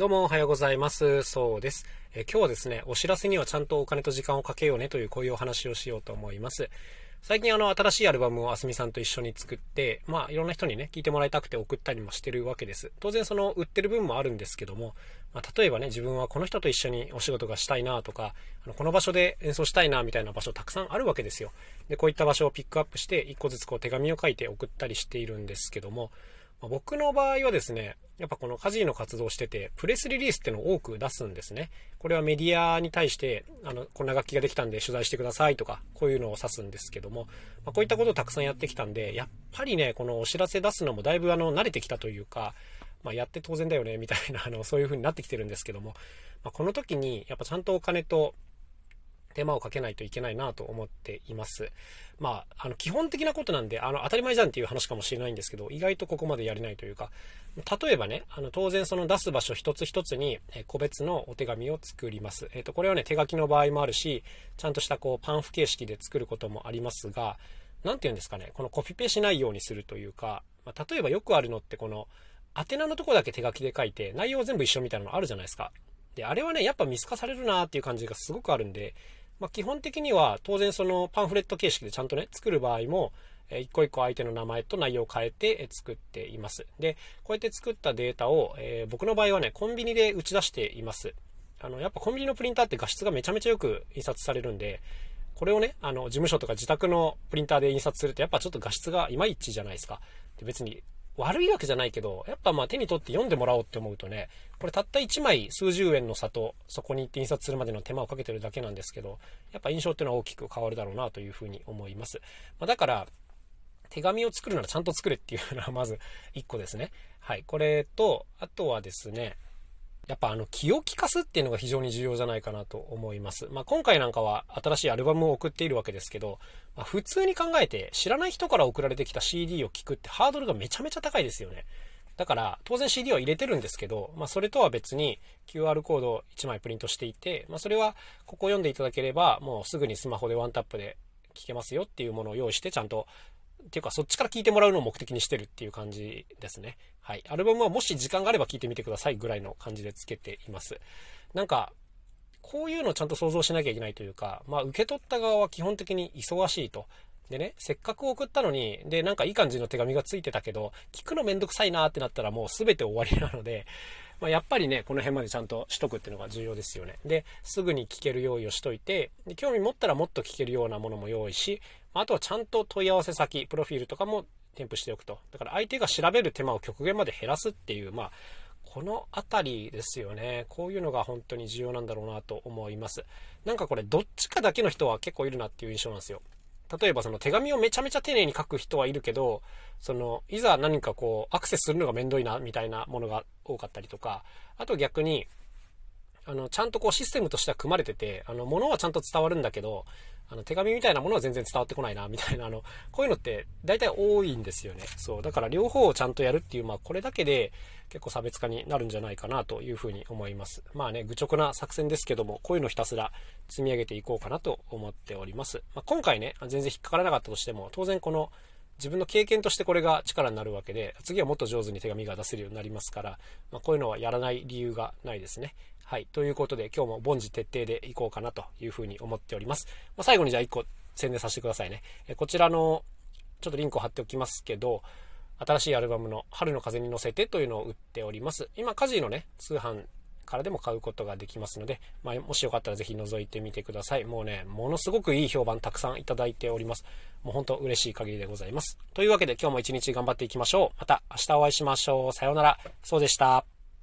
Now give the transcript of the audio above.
どうもおはようございます。そうです。え今日はですね、お知らせにはちゃんとお金と時間をかけようねというこういうお話をしようと思います。最近あの新しいアルバムをあすみさんと一緒に作って、まあいろんな人にね、聞いてもらいたくて送ったりもしてるわけです。当然その売ってる分もあるんですけども、まあ、例えばね、自分はこの人と一緒にお仕事がしたいなとか、あのこの場所で演奏したいなみたいな場所たくさんあるわけですよ。で、こういった場所をピックアップして、一個ずつこう手紙を書いて送ったりしているんですけども、ま、僕の場合はですね、やっぱこのカジノ活動してて、プレスリリースってのを多く出すんですね。これはメディアに対して、あの、こんな楽器ができたんで取材してくださいとか、こういうのを指すんですけども、まあ、こういったことをたくさんやってきたんで、やっぱりね、このお知らせ出すのもだいぶあの、慣れてきたというか、まあ、やって当然だよね、みたいな、あの、そういう風になってきてるんですけども、まあ、この時に、やっぱちゃんとお金と、手間をかけないといけないなと思っています。まあ、あの、基本的なことなんで、あの、当たり前じゃんっていう話かもしれないんですけど、意外とここまでやれないというか、例えばね、あの、当然その出す場所一つ一つに、え個別のお手紙を作ります。えっ、と、これはね、手書きの場合もあるし、ちゃんとしたこう、パンフ形式で作ることもありますが、何て言うんですかね、このコピペしないようにするというか、まあ、例えばよくあるのってこの、宛名のとこだけ手書きで書いて、内容全部一緒みたいなのあるじゃないですか。で、あれはね、やっぱ見透かされるなっていう感じがすごくあるんで、まあ、基本的には当然そのパンフレット形式でちゃんとね、作る場合も、一個一個相手の名前と内容を変えて作っています。で、こうやって作ったデータを、えー、僕の場合はね、コンビニで打ち出しています。あの、やっぱコンビニのプリンターって画質がめちゃめちゃよく印刷されるんで、これをね、あの、事務所とか自宅のプリンターで印刷するとやっぱちょっと画質がいまいちじゃないですか。で別に悪いわけじゃないけど、やっぱまあ手に取って読んでもらおうって思うとね、これたった1枚数十円の差と、そこに行って印刷するまでの手間をかけてるだけなんですけど、やっぱ印象っていうのは大きく変わるだろうなというふうに思います。まあ、だから、手紙を作るならちゃんと作れっていうのはまず1個ですね。はい。これと、あとはですね、やっぱあの気を利かすっていうのが非常に重要じゃないかなと思います。まあ、今回なんかは新しいアルバムを送っているわけですけど、まあ、普通に考えて知らない人から送られてきた CD を聴くってハードルがめちゃめちゃ高いですよね。だから当然 CD は入れてるんですけど、まあ、それとは別に QR コードを1枚プリントしていて、まあ、それはここ読んでいただければもうすぐにスマホでワンタップで聞けますよっていうものを用意してちゃんとっていうかそっちから聞いてもらうのを目的にしてるっていう感じですね。はい。アルバムはもし時間があれば聞いてみてくださいぐらいの感じでつけています。なんか、こういうのをちゃんと想像しなきゃいけないというか、まあ受け取った側は基本的に忙しいと。でね、せっかく送ったのに、で、なんかいい感じの手紙がついてたけど、聞くのめんどくさいなってなったらもう全て終わりなので、まあ、やっぱりね、この辺までちゃんとしとくっていうのが重要ですよね。で、すぐに聞ける用意をしといて、で興味持ったらもっと聞けるようなものも用意し、あとはちゃんと問い合わせ先、プロフィールとかも添付しておくと。だから相手が調べる手間を極限まで減らすっていう、まあ、この辺りですよね。こういうのが本当に重要なんだろうなと思います。なんかこれ、どっちかだけの人は結構いるなっていう印象なんですよ。例えばその手紙をめちゃめちゃ丁寧に書く人はいるけど、その、いざ何かこう、アクセスするのがめんどいな、みたいなものが多かったりとか、あと逆に、あの、ちゃんとこうシステムとしては組まれてて、あの、物はちゃんと伝わるんだけど、あの、手紙みたいなものは全然伝わってこないな、みたいな、あの、こういうのって大体多いんですよね。そう。だから両方をちゃんとやるっていう、まあ、これだけで結構差別化になるんじゃないかなというふうに思います。まあね、愚直な作戦ですけども、こういうのひたすら積み上げていこうかなと思っております。まあ、今回ね、全然引っかからなかったとしても、当然この、自分の経験としてこれが力になるわけで、次はもっと上手に手紙が出せるようになりますから、まあ、こういうのはやらない理由がないですね。はい。ということで、今日も凡事徹底でいこうかなというふうに思っております。まあ、最後にじゃあ1個宣伝させてくださいね。えこちらの、ちょっとリンクを貼っておきますけど、新しいアルバムの春の風に乗せてというのを売っております。今、カジーのね、通販からでも買うことができますので、まあ、もしよかったらぜひ覗いてみてください。もうね、ものすごくいい評判たくさんいただいております。もう本当嬉しい限りでございます。というわけで今日も一日頑張っていきましょう。また明日お会いしましょう。さようなら。そうでした。